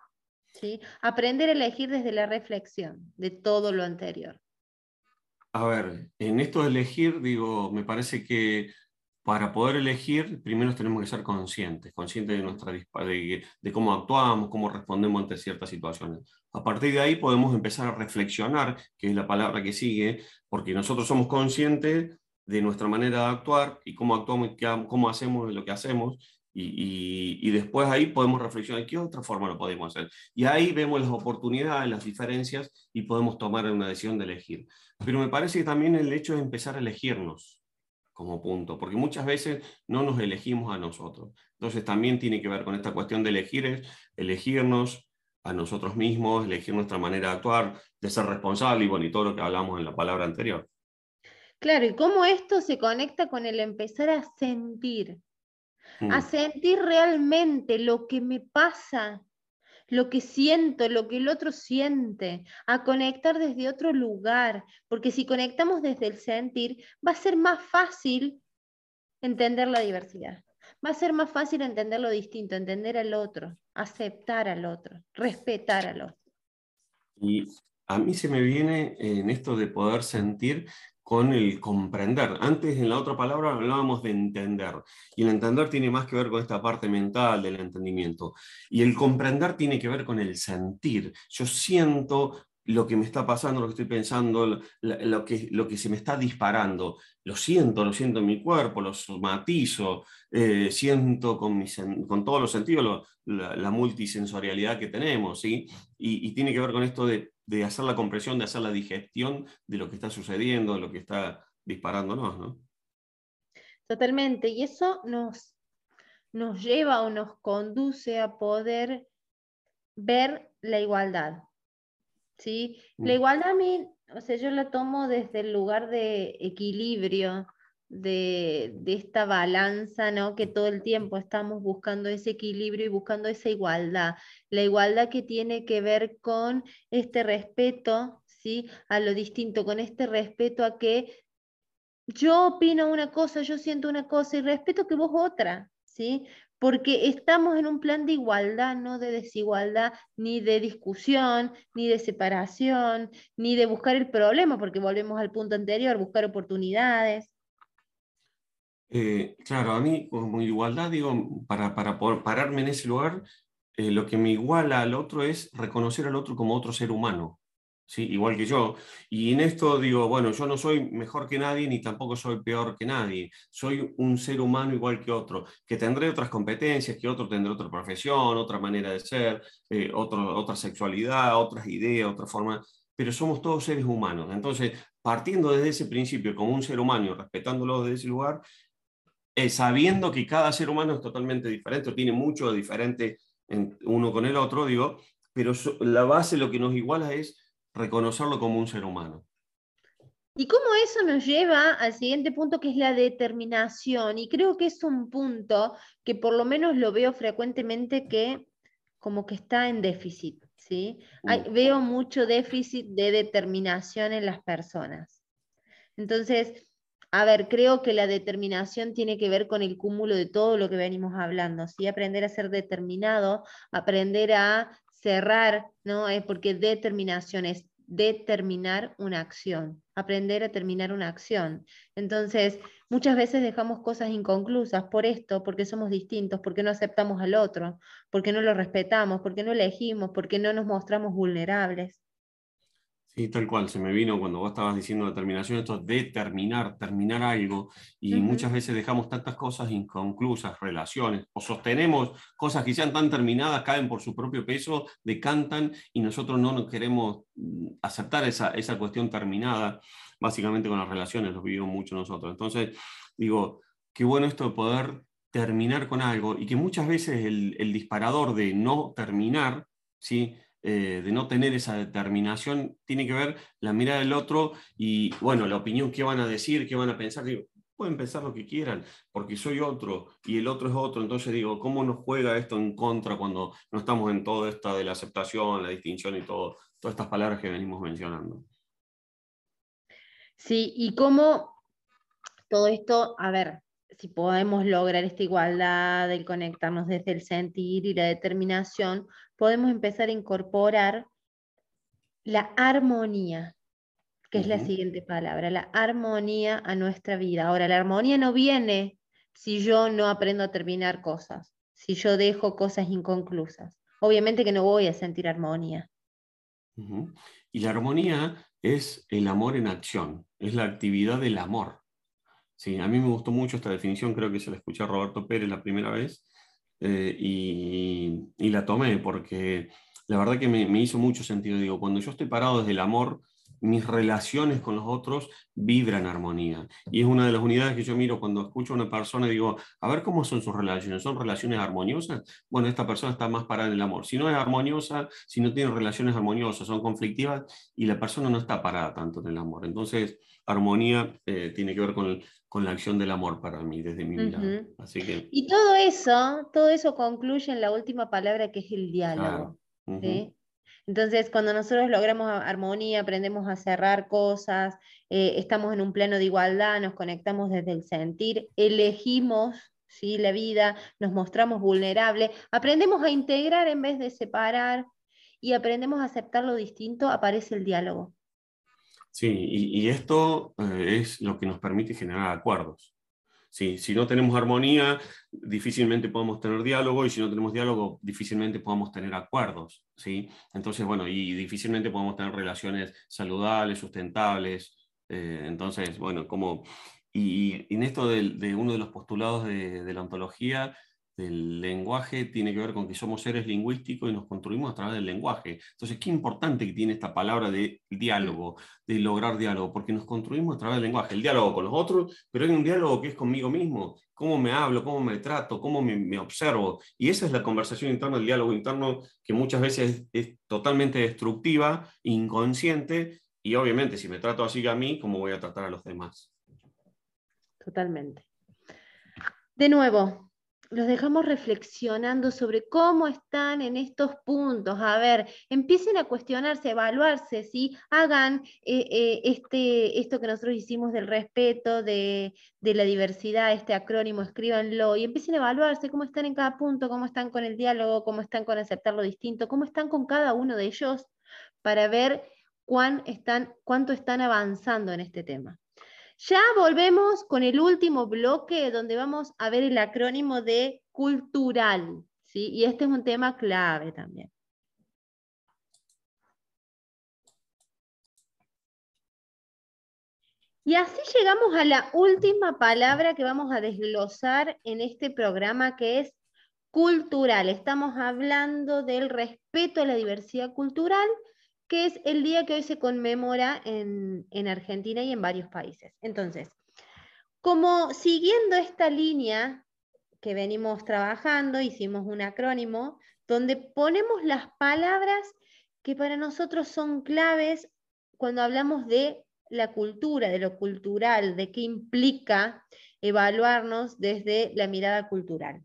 Speaker 1: ¿sí? Aprender a elegir desde la reflexión de todo lo anterior.
Speaker 2: A ver, en esto de elegir, digo, me parece que para poder elegir, primero tenemos que ser conscientes, conscientes de, nuestra, de, de cómo actuamos, cómo respondemos ante ciertas situaciones. A partir de ahí podemos empezar a reflexionar, que es la palabra que sigue, porque nosotros somos conscientes de nuestra manera de actuar y cómo actuamos y cómo hacemos lo que hacemos, y, después ahí podemos reflexionar qué otra forma lo podemos hacer. Y ahí vemos las oportunidades, las diferencias y podemos tomar una decisión de elegir. Pero me parece que también el hecho de empezar a elegirnos como punto, porque muchas veces no nos elegimos a nosotros. Entonces también tiene que ver con esta cuestión de elegir, es elegirnos a nosotros mismos, elegir nuestra manera de actuar, de ser responsable y bueno, todo lo que hablamos en la palabra anterior.
Speaker 1: Claro, y cómo esto se conecta con el empezar a sentir, a mm. sentir realmente lo que me pasa, lo que siento, lo que el otro siente, a conectar desde otro lugar, porque si conectamos desde el sentir, va a ser más fácil entender la diversidad. Va a ser más fácil entender lo distinto, entender al otro, aceptar al otro, respetar al otro.
Speaker 2: Y a mí se me viene en esto de poder sentir con el comprender. Antes en la otra palabra hablábamos de entender, y el entender tiene más que ver con esta parte mental del entendimiento, y el comprender tiene que ver con el sentir. Yo siento lo que me está pasando, lo que estoy pensando, lo, que, lo que se me está disparando. Lo siento, lo siento en mi cuerpo, lo somatizo, eh, siento con, con todos los sentidos la, multisensorialidad que tenemos. Y, y, tiene que ver con esto de de hacer la compresión, de hacer la digestión de lo que está sucediendo, de lo que está disparándonos, ¿no?
Speaker 1: Totalmente, y eso nos, nos lleva o nos conduce a poder ver la igualdad. ¿sí? La mm. igualdad a mí, o sea, yo la tomo desde el lugar de equilibrio, de, esta balanza, ¿no? Que todo el tiempo estamos buscando ese equilibrio y buscando esa igualdad. La igualdad que tiene que ver con este respeto, ¿sí? A lo distinto, con este respeto a que yo opino una cosa, yo siento una cosa y respeto que vos otra, ¿sí? Porque estamos en un plan de igualdad, no de desigualdad, ni de discusión, ni de separación, ni de buscar el problema, porque volvemos al punto anterior, buscar oportunidades.
Speaker 2: Eh, claro, a mí como igualdad, digo, para, para poder pararme en ese lugar, eh, lo que me iguala al otro es reconocer al otro como otro ser humano, ¿sí? igual que yo. Y en esto digo, bueno, yo no soy mejor que nadie ni tampoco soy peor que nadie. Soy un ser humano igual que otro, que tendré otras competencias, que otro tendrá otra profesión, otra manera de ser, eh, otra sexualidad, otras ideas, otra forma, pero somos todos seres humanos. Entonces, partiendo desde ese principio como un ser humano, respetándolo desde ese lugar, eh, sabiendo que cada ser humano es totalmente diferente, o tiene mucho de diferente en uno con el otro, digo, pero la base lo que nos iguala es reconocerlo como un ser humano.
Speaker 1: ¿Y cómo eso nos lleva al siguiente punto que es la determinación? Y creo que es un punto que por lo menos lo veo frecuentemente que como que está en déficit, ¿sí? Mm. veo mucho déficit de determinación en las personas. Entonces, a ver, creo que la determinación tiene que ver con el cúmulo de todo lo que venimos hablando, ¿sí? Aprender a ser determinado, aprender a cerrar, ¿no? Es porque determinación es determinar una acción, aprender a terminar una acción. Entonces, muchas veces dejamos cosas inconclusas por esto, porque somos distintos, porque no aceptamos al otro, porque no lo respetamos, porque no elegimos, porque no nos mostramos vulnerables.
Speaker 2: Sí, tal cual, se me vino cuando vos estabas diciendo determinación, esto de terminar, terminar algo, y muchas veces dejamos tantas cosas inconclusas, relaciones, o sostenemos cosas que sean tan terminadas, caen por su propio peso, decantan, y nosotros no nos queremos mm, aceptar esa, esa cuestión terminada, básicamente con las relaciones, lo vivimos mucho nosotros. Entonces, digo, qué bueno esto de poder terminar con algo, y que muchas veces el, el disparador de no terminar, ¿sí? Eh, de no tener esa determinación, tiene que ver la mirada del otro y, bueno, la opinión, qué van a decir, qué van a pensar. Digo, pueden pensar lo que quieran, porque soy otro y el otro es otro. Entonces digo, ¿cómo nos juega esto en contra cuando no estamos en todo esto de la aceptación, la distinción y todo, todas estas palabras que venimos mencionando?
Speaker 1: Sí, y cómo todo esto, a ver, si podemos lograr esta igualdad, el conectarnos desde el sentir y la determinación, podemos empezar a incorporar la armonía, que es la siguiente palabra, la armonía a nuestra vida. Ahora, la armonía no viene si yo no aprendo a terminar cosas, si yo dejo cosas inconclusas. Obviamente que no voy a sentir armonía.
Speaker 2: Y la armonía es el amor en acción, es la actividad del amor. Sí, a mí me gustó mucho esta definición, creo que se la escuché a Roberto Pérez la primera vez eh, y, la tomé porque la verdad que me, hizo mucho sentido. Digo, cuando yo estoy parado desde el amor, mis relaciones con los otros vibran armonía. Y es una de las unidades que yo miro cuando escucho a una persona y digo, a ver cómo son sus relaciones. ¿Son relaciones armoniosas? Bueno, esta persona está más parada en el amor. Si no es armoniosa, si no tiene relaciones armoniosas, son conflictivas y la persona no está parada tanto en el amor. Entonces, armonía eh, tiene que ver con, con, la acción del amor para mí, desde mi mirada. Así que...
Speaker 1: Y todo eso, todo eso concluye en la última palabra que es el diálogo. Entonces, cuando nosotros logramos armonía, aprendemos a cerrar cosas, eh, estamos en un plano de igualdad, nos conectamos desde el sentir, elegimos ¿sí? la vida, nos mostramos vulnerables, aprendemos a integrar en vez de separar, y aprendemos a aceptar lo distinto, aparece el diálogo.
Speaker 2: Sí, y, esto eh, es lo que nos permite generar acuerdos. Sí, si no tenemos armonía, difícilmente podemos tener diálogo y si no tenemos diálogo, difícilmente podemos tener acuerdos. ¿sí? Entonces, bueno, y difícilmente podemos tener relaciones saludables, sustentables. Eh, entonces, bueno, como... Y, en esto de, uno de los postulados de, de la ontología del lenguaje tiene que ver con que somos seres lingüísticos y nos construimos a través del lenguaje. Entonces, qué importante que tiene esta palabra de diálogo, de lograr diálogo, porque nos construimos a través del lenguaje, el diálogo con los otros, pero hay un diálogo que es conmigo mismo, cómo me hablo, cómo me trato, cómo me, observo. Y esa es la conversación interna, el diálogo interno, que muchas veces es, es totalmente destructiva, inconsciente, y obviamente si me trato así a mí, ¿cómo voy a tratar a los demás?
Speaker 1: Totalmente. De nuevo, los dejamos reflexionando sobre cómo están en estos puntos. A ver, empiecen a cuestionarse, evaluarse, ¿sí? Hagan eh, eh, este, esto que nosotros hicimos del respeto, de, la diversidad, este acrónimo, escríbanlo y empiecen a evaluarse cómo están en cada punto, cómo están con el diálogo, cómo están con aceptar lo distinto, cómo están con cada uno de ellos para ver cuánto están avanzando en este tema. Ya volvemos con el último bloque donde vamos a ver el acrónimo de cultural, ¿sí? Y este es un tema clave también. Y así llegamos a la última palabra que vamos a desglosar en este programa, que es cultural. Estamos hablando del respeto a la diversidad cultural que es el día que hoy se conmemora en, Argentina y en varios países. Entonces, como siguiendo esta línea que venimos trabajando, hicimos un acrónimo donde ponemos las palabras que para nosotros son claves cuando hablamos de la cultura, de lo cultural, de qué implica evaluarnos desde la mirada cultural.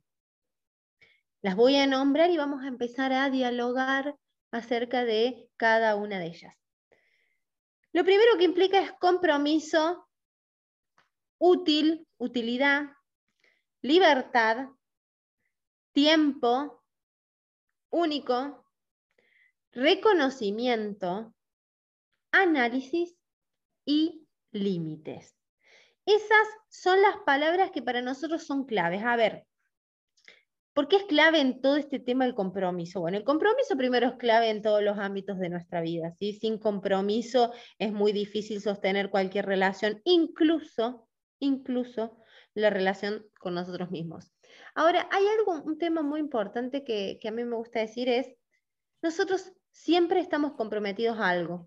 Speaker 1: Las voy a nombrar y vamos a empezar a dialogar acerca de cada una de ellas. Lo primero que implica es compromiso, útil, utilidad, libertad, tiempo, único, reconocimiento, análisis y límites. Esas son las palabras que para nosotros son claves. A ver, ¿Por qué es clave en todo este tema el compromiso? Bueno, el compromiso primero es clave en todos los ámbitos de nuestra vida. ¿sí? Sin compromiso es muy difícil sostener cualquier relación, incluso, incluso la relación con nosotros mismos. Ahora, hay algo, un tema muy importante que, que a mí me gusta decir es, nosotros siempre estamos comprometidos a algo.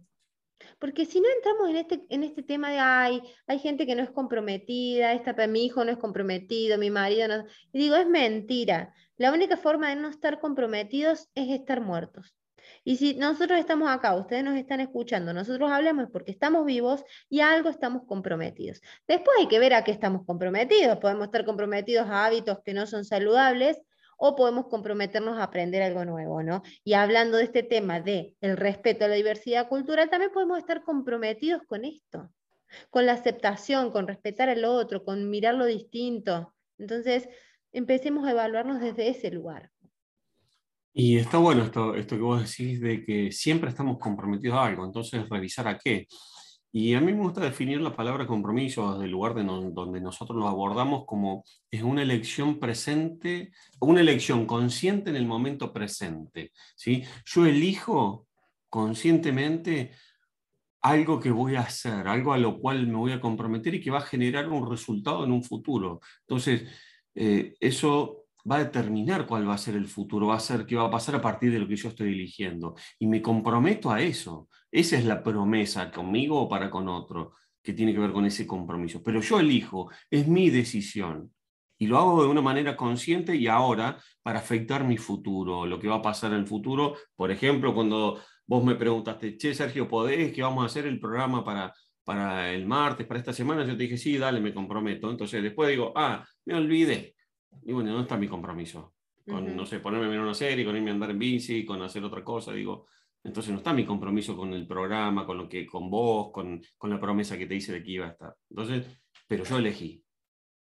Speaker 1: Porque si no entramos en este, en este tema de, ay, hay gente que no es comprometida, esta, mi hijo no es comprometido, mi marido no... Y digo, es mentira. La única forma de no estar comprometidos es estar muertos. Y si nosotros estamos acá, ustedes nos están escuchando, nosotros hablamos porque estamos vivos y a algo estamos comprometidos. Después hay que ver a qué estamos comprometidos. Podemos estar comprometidos a hábitos que no son saludables o podemos comprometernos a aprender algo nuevo, ¿no? Y hablando de este tema de el respeto a la diversidad cultural, también podemos estar comprometidos con esto, con la aceptación, con respetar al otro, con mirar lo distinto. Entonces, empecemos a evaluarnos desde ese lugar.
Speaker 2: Y está bueno esto, esto que vos decís de que siempre estamos comprometidos a algo, entonces revisar a qué. Y a mí me gusta definir la palabra compromiso desde el lugar de donde nosotros lo abordamos como es una elección presente, una elección consciente en el momento presente. ¿sí? Yo elijo conscientemente algo que voy a hacer, algo a lo cual me voy a comprometer y que va a generar un resultado en un futuro. Entonces, eh, eso va a determinar cuál va a ser el futuro, va a ser qué va a pasar a partir de lo que yo estoy eligiendo. Y me comprometo a eso. Esa es la promesa conmigo o para con otro, que tiene que ver con ese compromiso. Pero yo elijo, es mi decisión. Y lo hago de una manera consciente y ahora para afectar mi futuro, lo que va a pasar en el futuro. Por ejemplo, cuando vos me preguntaste, che, Sergio, ¿podés que vamos a hacer el programa para, para el martes, para esta semana? Yo te dije, sí, dale, me comprometo. Entonces después digo, ah, me olvidé. Y bueno, ¿dónde está mi compromiso? Con, no sé, ponerme a ver una serie, con irme a andar en bici, con hacer otra cosa. Digo, entonces no está mi compromiso con el programa, con lo que, con vos, con, con la promesa que te hice de que iba a estar. Entonces, pero yo elegí.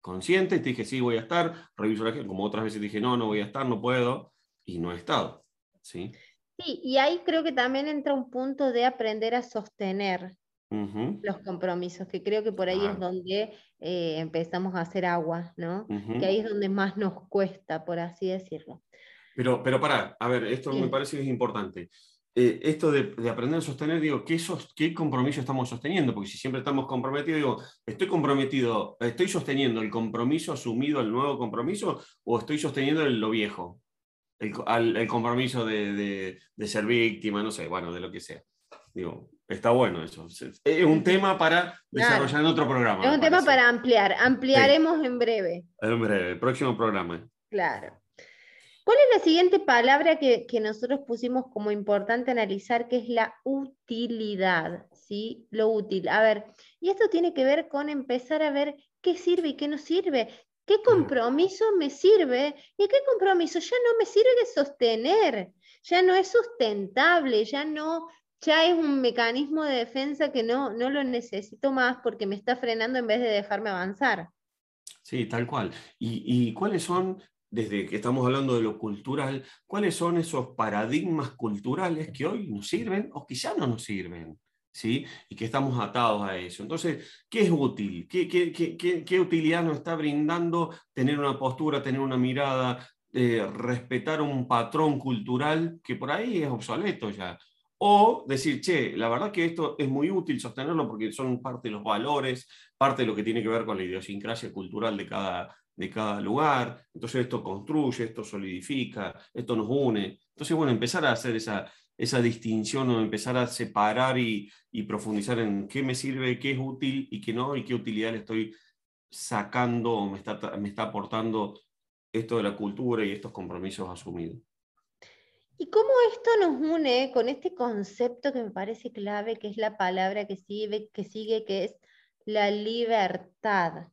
Speaker 2: Consciente, te dije, sí, voy a estar, reviso la gente, como otras veces dije, no, no voy a estar, no puedo, y no he estado. ¿sí?
Speaker 1: Sí, y ahí creo que también entra un punto de aprender a sostener los compromisos, que creo que por ahí es donde eh, empezamos a hacer agua, ¿no? Que ahí es donde más nos cuesta, por así decirlo.
Speaker 2: Pero, pero para, a ver, esto me parece que es importante. Eh, esto de, aprender a sostener, digo, ¿qué, ¿qué compromiso estamos sosteniendo? Porque si siempre estamos comprometidos, digo, ¿estoy comprometido, estoy sosteniendo el compromiso asumido, el nuevo compromiso, o estoy sosteniendo lo viejo? El, compromiso de, ser víctima, no sé, bueno, de lo que sea. Digo, está bueno eso. Es un tema para desarrollar en otro programa.
Speaker 1: Es un tema para ampliar. Ampliaremos en breve.
Speaker 2: En breve, próximo programa.
Speaker 1: Claro. ¿Cuál es la siguiente palabra que, nosotros pusimos como importante analizar, que es la utilidad? ¿sí? Lo útil. A ver, y esto tiene que ver con empezar a ver qué sirve y qué no sirve. ¿Qué compromiso me sirve y qué compromiso ya no me sirve de sostener? Ya no es sustentable, ya no, ya es un mecanismo de defensa que no, no lo necesito más porque me está frenando en vez de dejarme avanzar.
Speaker 2: Sí, tal cual. ¿Y, y cuáles son desde que estamos hablando de lo cultural, ¿cuáles son esos paradigmas culturales que hoy nos sirven o ya no nos sirven? ¿sí? Y que estamos atados a eso. Entonces, ¿qué es útil? ¿Qué, qué, qué, qué utilidad nos está brindando tener una postura, tener una mirada, eh, respetar un patrón cultural que por ahí es obsoleto ya? O decir, che, la verdad que esto es muy útil sostenerlo porque son parte de los valores, parte de lo que tiene que ver con la idiosincrasia cultural de cada, de cada lugar, entonces esto construye, esto solidifica, esto nos une. Entonces, bueno, empezar a hacer esa, esa distinción o empezar a separar y, profundizar en qué me sirve, qué es útil y qué no, y qué utilidad le estoy sacando o me está, me está aportando esto de la cultura y estos compromisos asumidos.
Speaker 1: ¿Y cómo esto nos une con este concepto que me parece clave, que es la palabra que sigue, que, sigue, que es la libertad?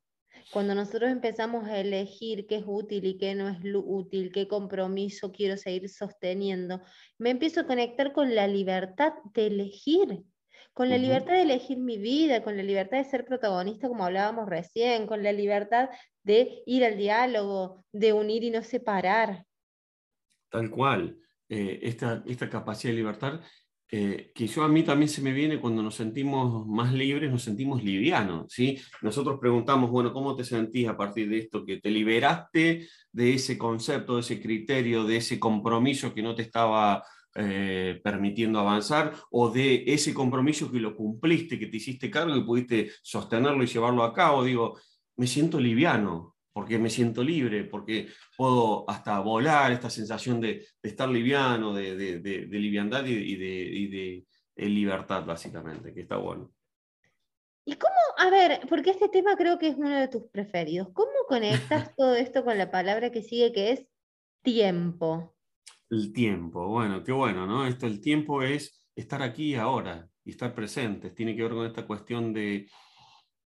Speaker 1: Cuando nosotros empezamos a elegir qué es útil y qué no es útil, qué compromiso quiero seguir sosteniendo, me empiezo a conectar con la libertad de elegir, con la libertad de elegir mi vida, con la libertad de ser protagonista como hablábamos recién, con la libertad de ir al diálogo, de unir y no separar.
Speaker 2: Tal cual. Eh, esta, esta capacidad de libertad eh, que yo a mí también se me viene cuando nos sentimos más libres, nos sentimos livianos, ¿sí? Nosotros preguntamos, bueno, ¿cómo te sentís a partir de esto? Que te liberaste de ese concepto, de ese criterio, de ese compromiso que no te estaba eh, permitiendo avanzar, o de ese compromiso que lo cumpliste, que te hiciste cargo y pudiste sostenerlo y llevarlo a cabo. Digo, me siento liviano, porque me siento libre, porque puedo hasta volar, esta sensación de, estar liviano, de, de, liviandad y, de, libertad, básicamente, que está bueno.
Speaker 1: ¿Y cómo, a ver, porque este tema creo que es uno de tus preferidos, ¿cómo conectas <laughs> todo esto con la palabra que sigue, que es tiempo?
Speaker 2: El tiempo, bueno, qué bueno, ¿no? Esto, el tiempo es estar aquí y ahora y estar presentes, tiene que ver con esta cuestión de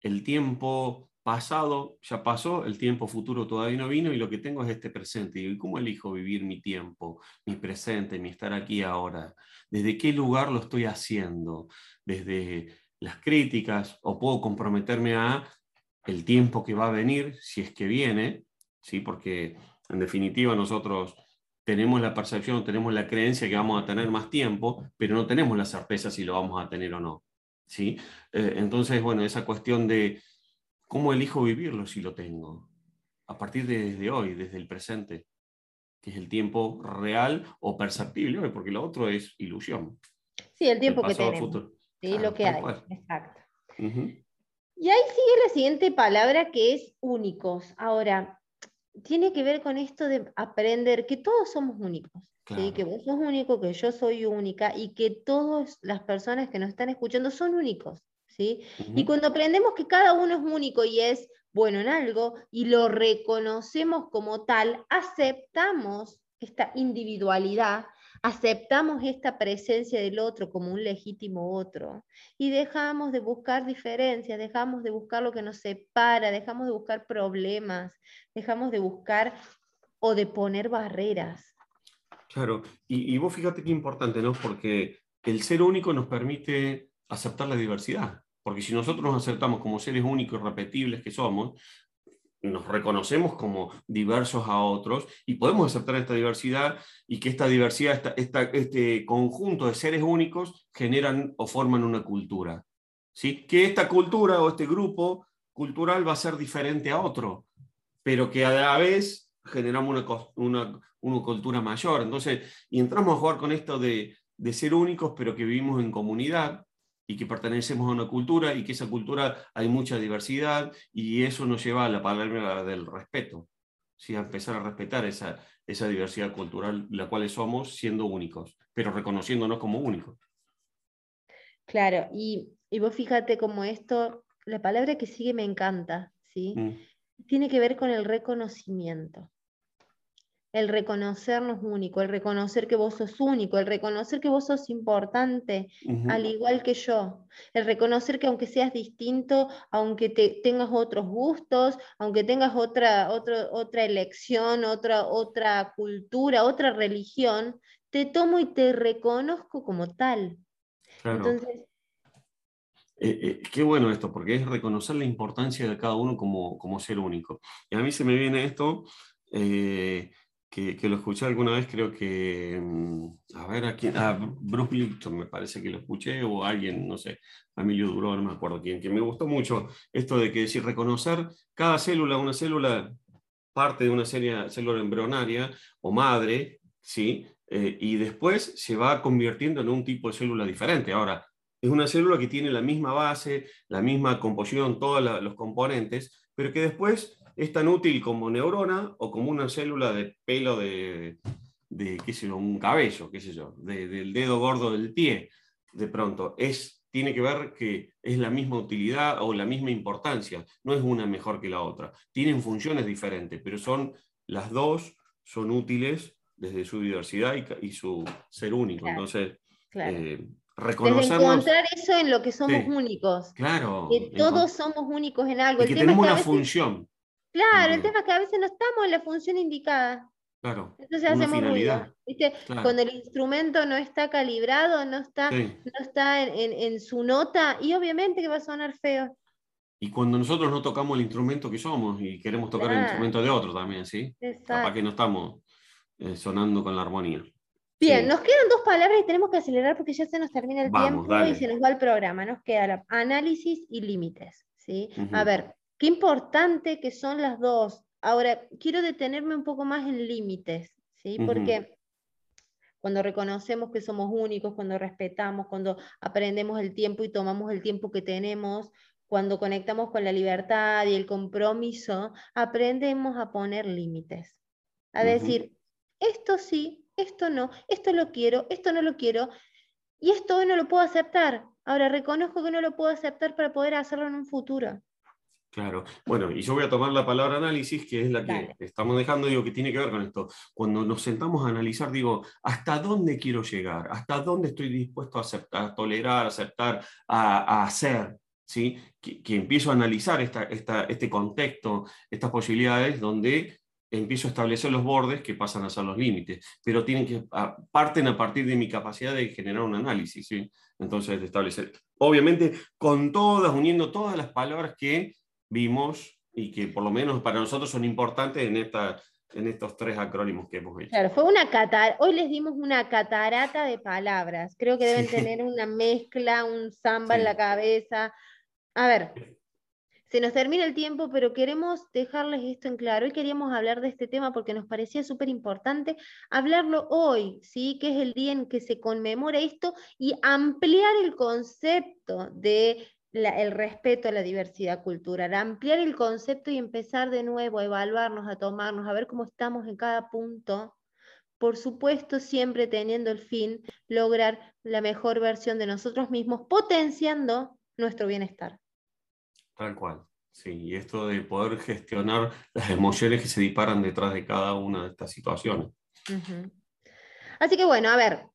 Speaker 2: el tiempo pasado ya pasó, el tiempo futuro todavía no vino y lo que tengo es este presente. ¿Y cómo elijo vivir mi tiempo, mi presente, mi estar aquí ahora? ¿Desde qué lugar lo estoy haciendo? ¿Desde las críticas o puedo comprometerme a el tiempo que va a venir, si es que viene? ¿sí? Porque en definitiva nosotros tenemos la percepción, tenemos la creencia que vamos a tener más tiempo, pero no tenemos la certeza si lo vamos a tener o no. ¿sí? Eh, entonces, bueno, esa cuestión de ¿Cómo elijo vivirlo si lo tengo? A partir de desde hoy, desde el presente, que es el tiempo real o perceptible, porque lo otro es ilusión.
Speaker 1: Sí, el tiempo que tenemos. Sí, lo que hay. Exacto. Y ahí sigue la siguiente palabra que es únicos. Ahora, tiene que ver con esto de aprender que todos somos únicos. Que vos sos único, que yo soy única y que todas las personas que nos están escuchando son únicos. Y cuando aprendemos que cada uno es único y es bueno en algo y lo reconocemos como tal, aceptamos esta individualidad, aceptamos esta presencia del otro como un legítimo otro y dejamos de buscar diferencias, dejamos de buscar lo que nos separa, dejamos de buscar problemas, dejamos de buscar o de poner barreras.
Speaker 2: Claro, y, y vos fíjate qué importante, ¿no? Porque el ser único nos permite aceptar la diversidad. Porque si nosotros nos aceptamos como seres únicos y repetibles que somos, nos reconocemos como diversos a otros y podemos aceptar esta diversidad y que esta diversidad, este conjunto de seres únicos generan o forman una cultura. ¿sí? Que esta cultura o este grupo cultural va a ser diferente a otro, pero que a la vez generamos una, una, cultura mayor. Entonces, y entramos a jugar con esto de, de ser únicos, pero que vivimos en comunidad y que pertenecemos a una cultura y que esa cultura hay mucha diversidad y eso nos lleva a la palabra del respeto, ¿sí? a empezar a respetar esa, esa diversidad cultural la cual somos siendo únicos, pero reconociéndonos como únicos.
Speaker 1: Claro, y, y vos fíjate como esto, la palabra que sigue me encanta, ¿sí? Mm. Tiene que ver con el reconocimiento el reconocernos único, el reconocer que vos sos único, el reconocer que vos sos importante, al igual que yo, el reconocer que aunque seas distinto, aunque te, tengas otros gustos, aunque tengas otra, otra elección, otra, otra cultura, otra religión, te tomo y te reconozco como tal. Entonces,
Speaker 2: eh, eh, qué bueno esto, porque es reconocer la importancia de cada uno como, como ser único. Y a mí se me viene esto, eh, que, lo escuché alguna vez, creo que, mm, a ver, aquí, a Bruce Lipton me parece que lo escuché, o alguien, no sé, Emilio Duró, no me acuerdo quién, que me gustó mucho esto de que decir, reconocer cada célula, una célula parte de una serie, célula embrionaria o madre, ¿sí? Eh, y después se va convirtiendo en un tipo de célula diferente. Ahora, es una célula que tiene la misma base, la misma composición, todos los componentes, pero que después es tan útil como neurona o como una célula de pelo de, qué sé yo, un cabello, qué sé yo, del dedo gordo del pie, de pronto. Es, tiene que ver que es la misma utilidad o la misma importancia, no es una mejor que la otra. Tienen funciones diferentes, pero son las dos son útiles desde su diversidad y, su ser único. Entonces, eh,
Speaker 1: reconocernos. encontrar eso en lo que somos únicos.
Speaker 2: Claro.
Speaker 1: Que todos somos únicos en algo.
Speaker 2: Y que tenemos una función.
Speaker 1: Claro, el tema es que a veces no estamos en la función indicada.
Speaker 2: Claro.
Speaker 1: Entonces hacemos ruido. ¿viste? Cuando el instrumento no está calibrado, no está, no está en, su nota, y obviamente que va a sonar feo.
Speaker 2: Y cuando nosotros no tocamos el instrumento que somos y queremos tocar el instrumento de otro también, ¿sí? Para que no estamos eh, sonando con la armonía.
Speaker 1: Bien, nos quedan dos palabras y tenemos que acelerar porque ya se nos termina el tiempo y se nos va el programa. Nos queda análisis y límites. ¿sí? A ver, Qué importante que son las dos. Ahora, quiero detenerme un poco más en límites, ¿sí? Porque cuando reconocemos que somos únicos, cuando respetamos, cuando aprendemos el tiempo y tomamos el tiempo que tenemos, cuando conectamos con la libertad y el compromiso, aprendemos a poner límites. A decir, esto sí, esto no, esto lo quiero, esto no lo quiero, y esto hoy no lo puedo aceptar. Ahora reconozco que no lo puedo aceptar para poder hacerlo en un futuro.
Speaker 2: Claro. Bueno, y yo voy a tomar la palabra análisis, que es la que estamos dejando, digo, que tiene que ver con esto. Cuando nos sentamos a analizar, digo, ¿hasta dónde quiero llegar? ¿Hasta dónde estoy dispuesto a aceptar, a tolerar, a aceptar, a, hacer? ¿sí? Que, empiezo a analizar esta, este contexto, estas posibilidades, donde empiezo a establecer los bordes que pasan a ser los límites, pero tienen que parten a partir de mi capacidad de generar un análisis, ¿sí? Entonces, de establecer, obviamente, con todas, uniendo todas las palabras que vimos y que por lo menos para nosotros son importantes en, esta, en estos tres acrónimos que hemos hecho.
Speaker 1: Claro, fue una catar hoy les dimos una catarata de palabras. Creo que deben tener una mezcla, un samba en la cabeza. A ver, se nos termina el tiempo, pero queremos dejarles esto en claro. Hoy queríamos hablar de este tema porque nos parecía súper importante hablarlo hoy, ¿sí? que es el día en que se conmemora esto y ampliar el concepto de el respeto a la diversidad cultural, ampliar el concepto y empezar de nuevo a evaluarnos, a tomarnos, a ver cómo estamos en cada punto. Por supuesto, siempre teniendo el fin lograr la mejor versión de nosotros mismos, potenciando nuestro bienestar.
Speaker 2: Tal cual, sí, y esto de poder gestionar las emociones que se disparan detrás de cada una de estas situaciones.
Speaker 1: Así que bueno, a ver,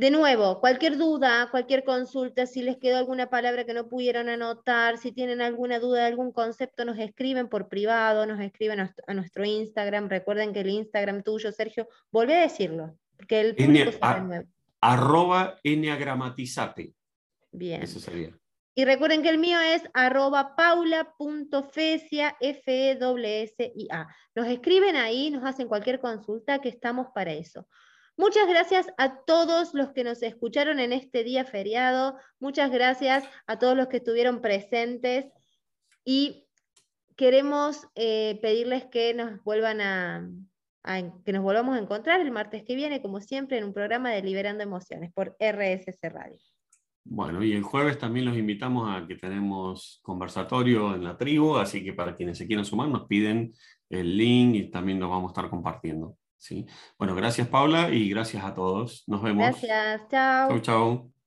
Speaker 1: de nuevo, cualquier duda, cualquier consulta, si les quedó alguna palabra que no pudieron anotar, si tienen alguna duda de algún concepto, nos escriben por privado, nos escriben a nuestro Instagram. Recuerden que el Instagram tuyo, Sergio, volví a decirlo, porque el
Speaker 2: público nuevo. Arroba enneagramatizate.
Speaker 1: Bien.
Speaker 2: Eso sería.
Speaker 1: Y recuerden que el mío es arroba paula.fesia, f e s i a Nos escriben ahí, nos hacen cualquier consulta, que estamos para eso. Muchas gracias a todos los que nos escucharon en este día feriado. Muchas gracias a todos los que estuvieron presentes. Y queremos eh, pedirles que nos vuelvan a, que nos volvamos a encontrar el martes que viene, como siempre, en un programa de Liberando Emociones por RSC Radio.
Speaker 2: Bueno, y el jueves también los invitamos a que tenemos conversatorio en la tribu, así que para quienes se quieran sumar nos piden el link y también nos vamos a estar compartiendo. ¿Sí? Bueno, gracias Paula y gracias a todos. Nos vemos.
Speaker 1: Gracias, chao.
Speaker 2: Chau, chao.